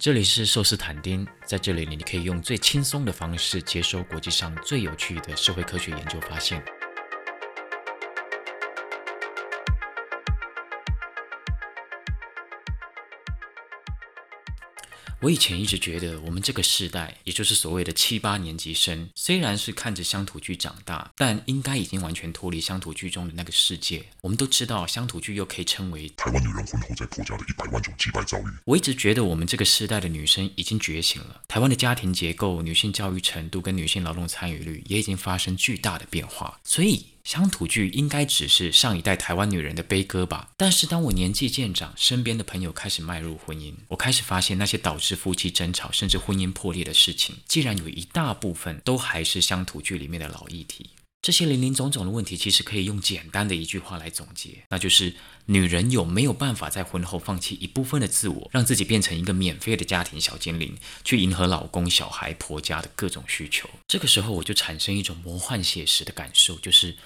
这里是寿司坦丁，在这里你可以用最轻松的方式接收国际上最有趣的社会科学研究发现。我以前一直觉得，我们这个世代，也就是所谓的七八年级生，虽然是看着乡土剧长大，但应该已经完全脱离乡土剧中的那个世界。我们都知道，乡土剧又可以称为台湾女人婚后在婆家的一百万种击败遭遇。我一直觉得，我们这个世代的女生已经觉醒了。台湾的家庭结构、女性教育程度跟女性劳动参与率也已经发生巨大的变化，所以。乡土剧应该只是上一代台湾女人的悲歌吧？但是当我年纪渐长，身边的朋友开始迈入婚姻，我开始发现那些导致夫妻争吵甚至婚姻破裂的事情，竟然有一大部分都还是乡土剧里面的老议题。这些零零总总的问题，其实可以用简单的一句话来总结，那就是女人有没有办法在婚后放弃一部分的自我，让自己变成一个免费的家庭小精灵，去迎合老公、小孩、婆家的各种需求？这个时候，我就产生一种魔幻写实的感受，就是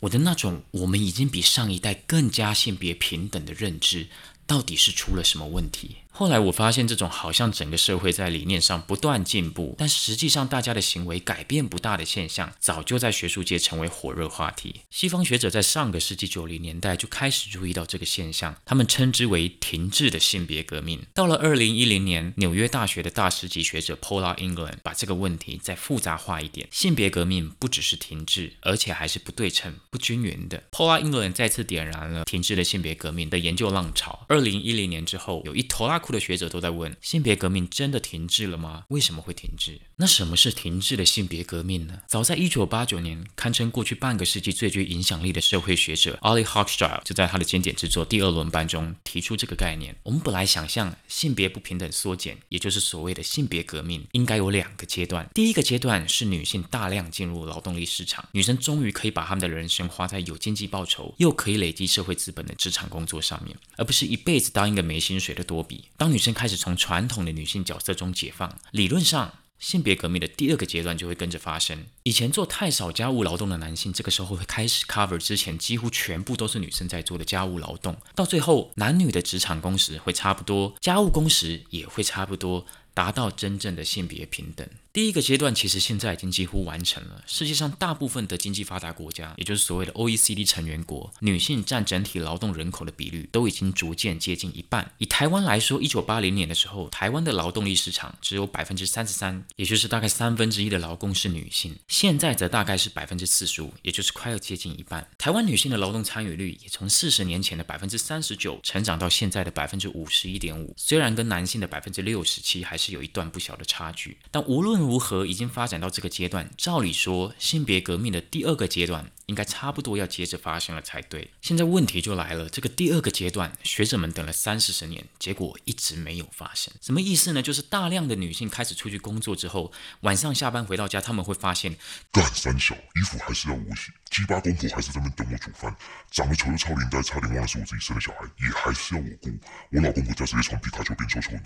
我的那种我们已经比上一代更加性别平等的认知，到底是出了什么问题？后来我发现，这种好像整个社会在理念上不断进步，但实际上大家的行为改变不大的现象，早就在学术界成为火热话题。西方学者在上个世纪九零年代就开始注意到这个现象，他们称之为“停滞的性别革命”。到了二零一零年，纽约大学的大师级学者 Paula England 把这个问题再复杂化一点：性别革命不只是停滞，而且还是不对称、不均匀的。Paula England 再次点燃了停滞的性别革命的研究浪潮。二零一零年之后，有一头拉。裤的学者都在问：性别革命真的停滞了吗？为什么会停滞？那什么是停滞的性别革命呢？早在一九八九年，堪称过去半个世纪最具影响力的社会学者 Ollie Hochschild 就在他的经典之作《第二轮班》中提出这个概念。我们本来想象性别不平等缩减，也就是所谓的性别革命，应该有两个阶段。第一个阶段是女性大量进入劳动力市场，女生终于可以把她们的人生花在有经济报酬又可以累积社会资本的职场工作上面，而不是一辈子当一个没薪水的多比。当女生开始从传统的女性角色中解放，理论上。性别革命的第二个阶段就会跟着发生。以前做太少家务劳动的男性，这个时候会开始 cover 之前几乎全部都是女生在做的家务劳动，到最后男女的职场工时会差不多，家务工时也会差不多。达到真正的性别平等，第一个阶段其实现在已经几乎完成了。世界上大部分的经济发达国家，也就是所谓的 OECD 成员国，女性占整体劳动人口的比率都已经逐渐接近一半。以台湾来说，一九八零年的时候，台湾的劳动力市场只有百分之三十三，也就是大概三分之一的劳工是女性。现在则大概是百分之四十五，也就是快要接近一半。台湾女性的劳动参与率也从四十年前的百分之三十九，成长到现在的百分之五十一点五。虽然跟男性的百分之六十七还是有一段不小的差距，但无论如何，已经发展到这个阶段。照理说，性别革命的第二个阶段。应该差不多要接着发生了才对。现在问题就来了，这个第二个阶段，学者们等了三四十年，结果一直没有发生。什么意思呢？就是大量的女性开始出去工作之后，晚上下班回到家，他们会发现，干三小，衣服还是要我洗，鸡巴公婆还是在那边等我煮饭，长得丑又超龄带，差点忘了是我自己生的小孩，也还是要我顾。我老公回家直接从皮卡丘变臭臭泥。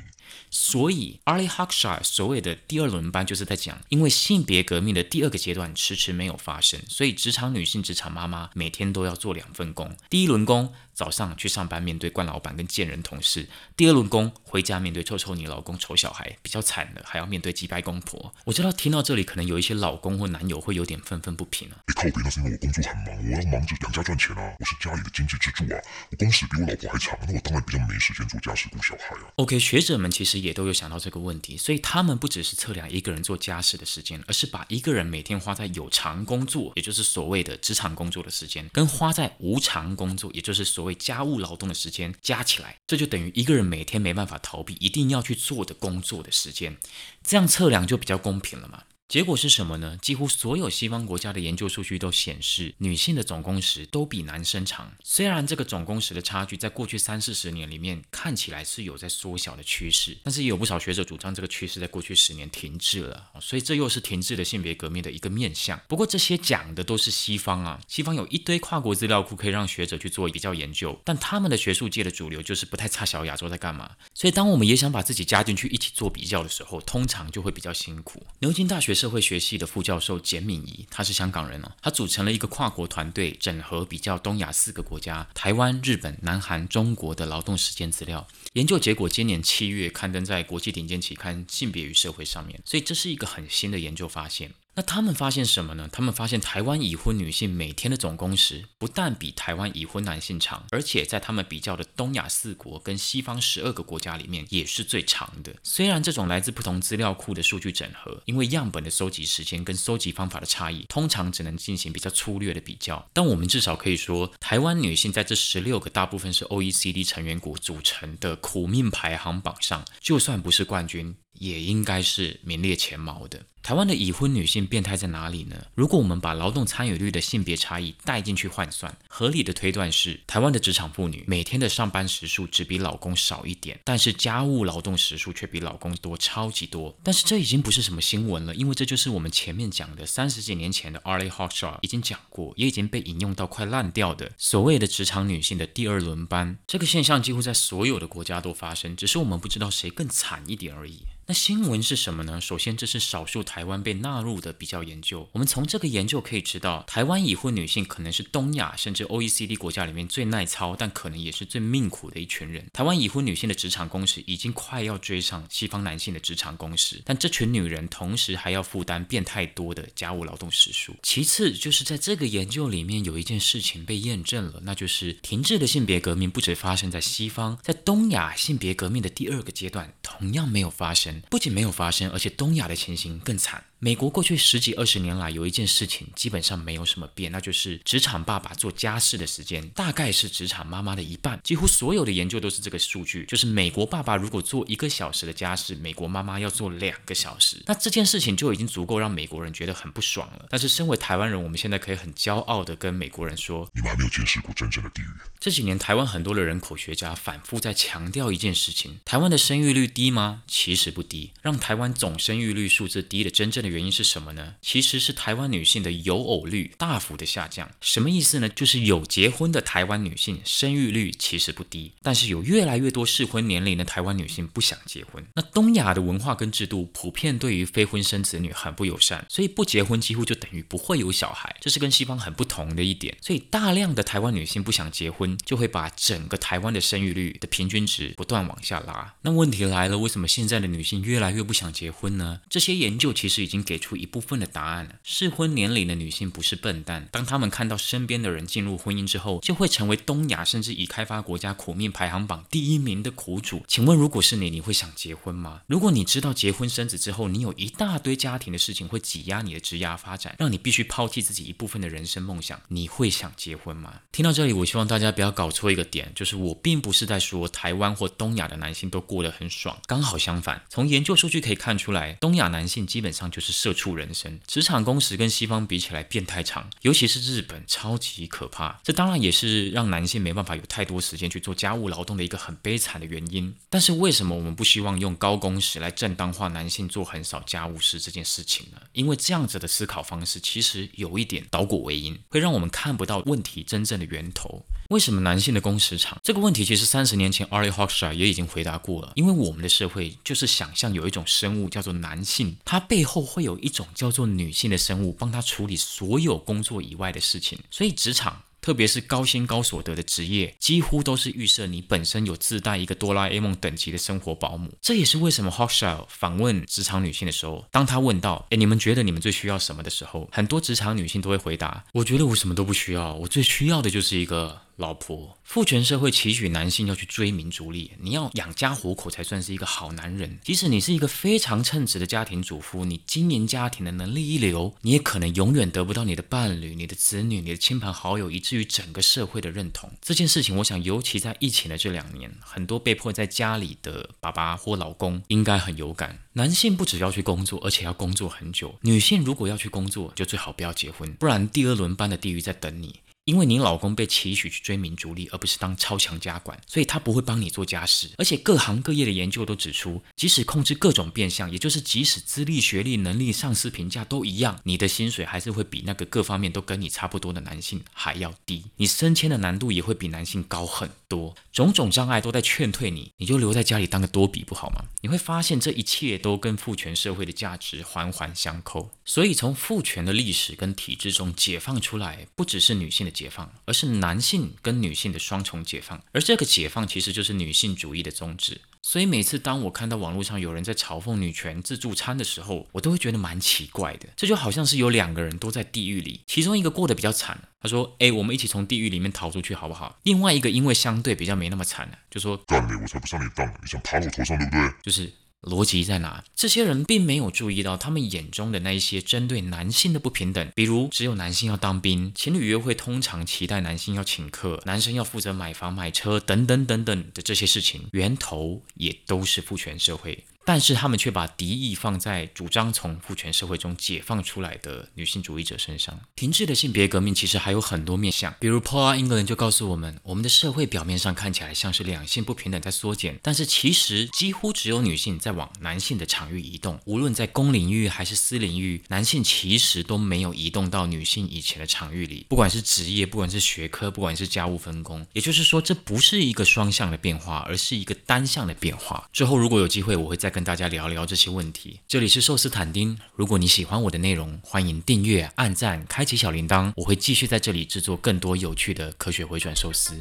所以，Arlie Hochschild 所谓的第二轮班，就是在讲，因为性别革命的第二个阶段迟迟没有发生，所以职场女。性职场妈妈每天都要做两份工，第一轮工。早上去上班，面对惯老板跟贱人同事；第二轮工回家，面对臭臭你老公、丑小孩，比较惨的还要面对击败公婆。我知道听到这里，可能有一些老公或男友会有点愤愤不平啊。别靠边，那是因为我工作很忙，我要忙着养家赚钱啊，我是家里的经济支柱啊。我工时比我老婆还长，那我当然比较没时间做家事顾小孩啊。OK，学者们其实也都有想到这个问题，所以他们不只是测量一个人做家事的时间，而是把一个人每天花在有偿工作，也就是所谓的职场工作的时间，跟花在无偿工作，也就是所为家务劳动。的时间加起来，这就等于一个人每天没办法逃避，一定要去做的工作的时间，这样测量就比较公平了嘛。结果是什么呢？几乎所有西方国家的研究数据都显示，女性的总工时都比男生长。虽然这个总工时的差距在过去三四十年里面看起来是有在缩小的趋势，但是也有不少学者主张这个趋势在过去十年停滞了。所以这又是停滞的性别革命的一个面向。不过这些讲的都是西方啊，西方有一堆跨国资料库可以让学者去做比较研究，但他们的学术界的主流就是不太差小亚洲在干嘛。所以当我们也想把自己加进去一起做比较的时候，通常就会比较辛苦。牛津大学。社会学系的副教授简敏仪，他是香港人哦，他组成了一个跨国团队，整合比较东亚四个国家——台湾、日本、南韩、中国的劳动时间资料。研究结果今年七月刊登在国际顶尖期刊《性别与社会》上面，所以这是一个很新的研究发现。那他们发现什么呢？他们发现台湾已婚女性每天的总工时不但比台湾已婚男性长，而且在他们比较的东亚四国跟西方十二个国家里面也是最长的。虽然这种来自不同资料库的数据整合，因为样本的收集时间跟收集方法的差异，通常只能进行比较粗略的比较，但我们至少可以说，台湾女性在这十六个大部分是 OECD 成员国组成的苦命排行榜上，就算不是冠军，也应该是名列前茅的。台湾的已婚女性变态在哪里呢？如果我们把劳动参与率的性别差异带进去换算，合理的推断是，台湾的职场妇女每天的上班时数只比老公少一点，但是家务劳动时数却比老公多超级多。但是这已经不是什么新闻了，因为这就是我们前面讲的三十几年前的 Arlie Hochschild 已经讲过，也已经被引用到快烂掉的所谓的职场女性的第二轮班。这个现象几乎在所有的国家都发生，只是我们不知道谁更惨一点而已。那新闻是什么呢？首先，这是少数台湾被纳入的比较研究。我们从这个研究可以知道，台湾已婚女性可能是东亚甚至 OECD 国家里面最耐操，但可能也是最命苦的一群人。台湾已婚女性的职场工时已经快要追上西方男性的职场工时，但这群女人同时还要负担变态多的家务劳动时数。其次，就是在这个研究里面有一件事情被验证了，那就是停滞的性别革命不止发生在西方，在东亚性别革命的第二个阶段同样没有发生。不仅没有发生，而且东亚的情形更惨。美国过去十几二十年来有一件事情基本上没有什么变，那就是职场爸爸做家事的时间大概是职场妈妈的一半。几乎所有的研究都是这个数据，就是美国爸爸如果做一个小时的家事，美国妈妈要做两个小时。那这件事情就已经足够让美国人觉得很不爽了。但是身为台湾人，我们现在可以很骄傲的跟美国人说：你们还没有见识过真正的地狱。这几年台湾很多的人口学家反复在强调一件事情：台湾的生育率低吗？其实不低。让台湾总生育率数字低的真正的原因是什么呢？其实是台湾女性的有偶率大幅的下降。什么意思呢？就是有结婚的台湾女性生育率其实不低，但是有越来越多适婚年龄的台湾女性不想结婚。那东亚的文化跟制度普遍对于非婚生子女很不友善，所以不结婚几乎就等于不会有小孩，这是跟西方很不同的一点。所以大量的台湾女性不想结婚，就会把整个台湾的生育率的平均值不断往下拉。那问题来了，为什么现在的女性越来越不想结婚呢？这些研究其实已经给出一部分的答案了。适婚年龄的女性不是笨蛋，当她们看到身边的人进入婚姻之后，就会成为东亚甚至已开发国家苦命排行榜第一名的苦主。请问，如果是你，你会想结婚吗？如果你知道结婚生子之后，你有一大堆家庭的事情会挤压你的职业发展，让你必须抛弃自己一部分的人生梦想，你会想结婚吗？听到这里，我希望大家不要搞错一个点，就是我并不是在说台湾或东亚的男性都过得很爽，刚好相反。从研究数据可以看出来，东亚男性基本上就是是社畜人生，职场工时跟西方比起来变态长，尤其是日本超级可怕。这当然也是让男性没办法有太多时间去做家务劳动的一个很悲惨的原因。但是为什么我们不希望用高工时来正当化男性做很少家务事这件事情呢？因为这样子的思考方式其实有一点倒果为因，会让我们看不到问题真正的源头。为什么男性的工时长？这个问题其实三十年前 Arlie Hochschild 也已经回答过了。因为我们的社会就是想象有一种生物叫做男性，它背后会有一种叫做女性的生物帮他处理所有工作以外的事情，所以职场。特别是高薪高所得的职业，几乎都是预设你本身有自带一个哆啦 A 梦等级的生活保姆。这也是为什么 Hochschild 访问职场女性的时候，当他问到“哎，你们觉得你们最需要什么”的时候，很多职场女性都会回答：“我觉得我什么都不需要，我最需要的就是一个。”老婆，父权社会期许男性要去追名逐利，你要养家糊口才算是一个好男人。即使你是一个非常称职的家庭主妇，你经营家庭的能力一流，你也可能永远得不到你的伴侣、你的子女、你的亲朋好友，以至于整个社会的认同。这件事情，我想尤其在疫情的这两年，很多被迫在家里的爸爸或老公应该很有感。男性不只要去工作，而且要工作很久。女性如果要去工作，就最好不要结婚，不然第二轮班的地狱在等你。因为你老公被期许去追名逐利，而不是当超强家管，所以他不会帮你做家事。而且各行各业的研究都指出，即使控制各种变相，也就是即使资历、学历、能力、上司评价都一样，你的薪水还是会比那个各方面都跟你差不多的男性还要低，你升迁的难度也会比男性高很多。种种障碍都在劝退你，你就留在家里当个多比不好吗？你会发现这一切都跟父权社会的价值环环相扣。所以从父权的历史跟体制中解放出来，不只是女性的解放，而是男性跟女性的双重解放。而这个解放其实就是女性主义的宗旨。所以每次当我看到网络上有人在嘲讽女权自助餐的时候，我都会觉得蛮奇怪的。这就好像是有两个人都在地狱里，其中一个过得比较惨，他说：“哎，我们一起从地狱里面逃出去好不好？”另外一个因为相对比较没那么惨就说：“干你，我才不上你当，你想爬我头上对不对？”就是。逻辑在哪？这些人并没有注意到他们眼中的那一些针对男性的不平等，比如只有男性要当兵，情侣约会通常期待男性要请客，男生要负责买房买车等等等等的这些事情，源头也都是父权社会。但是他们却把敌意放在主张从父权社会中解放出来的女性主义者身上。停滞的性别革命其实还有很多面向，比如 Paul England 就告诉我们，我们的社会表面上看起来像是两性不平等在缩减，但是其实几乎只有女性在往男性的场域移动。无论在公领域还是私领域，男性其实都没有移动到女性以前的场域里。不管是职业，不管是学科，不管是家务分工，也就是说，这不是一个双向的变化，而是一个单向的变化。之后如果有机会，我会再。跟大家聊聊这些问题。这里是寿司坦丁，如果你喜欢我的内容，欢迎订阅、按赞、开启小铃铛，我会继续在这里制作更多有趣的科学回转寿司。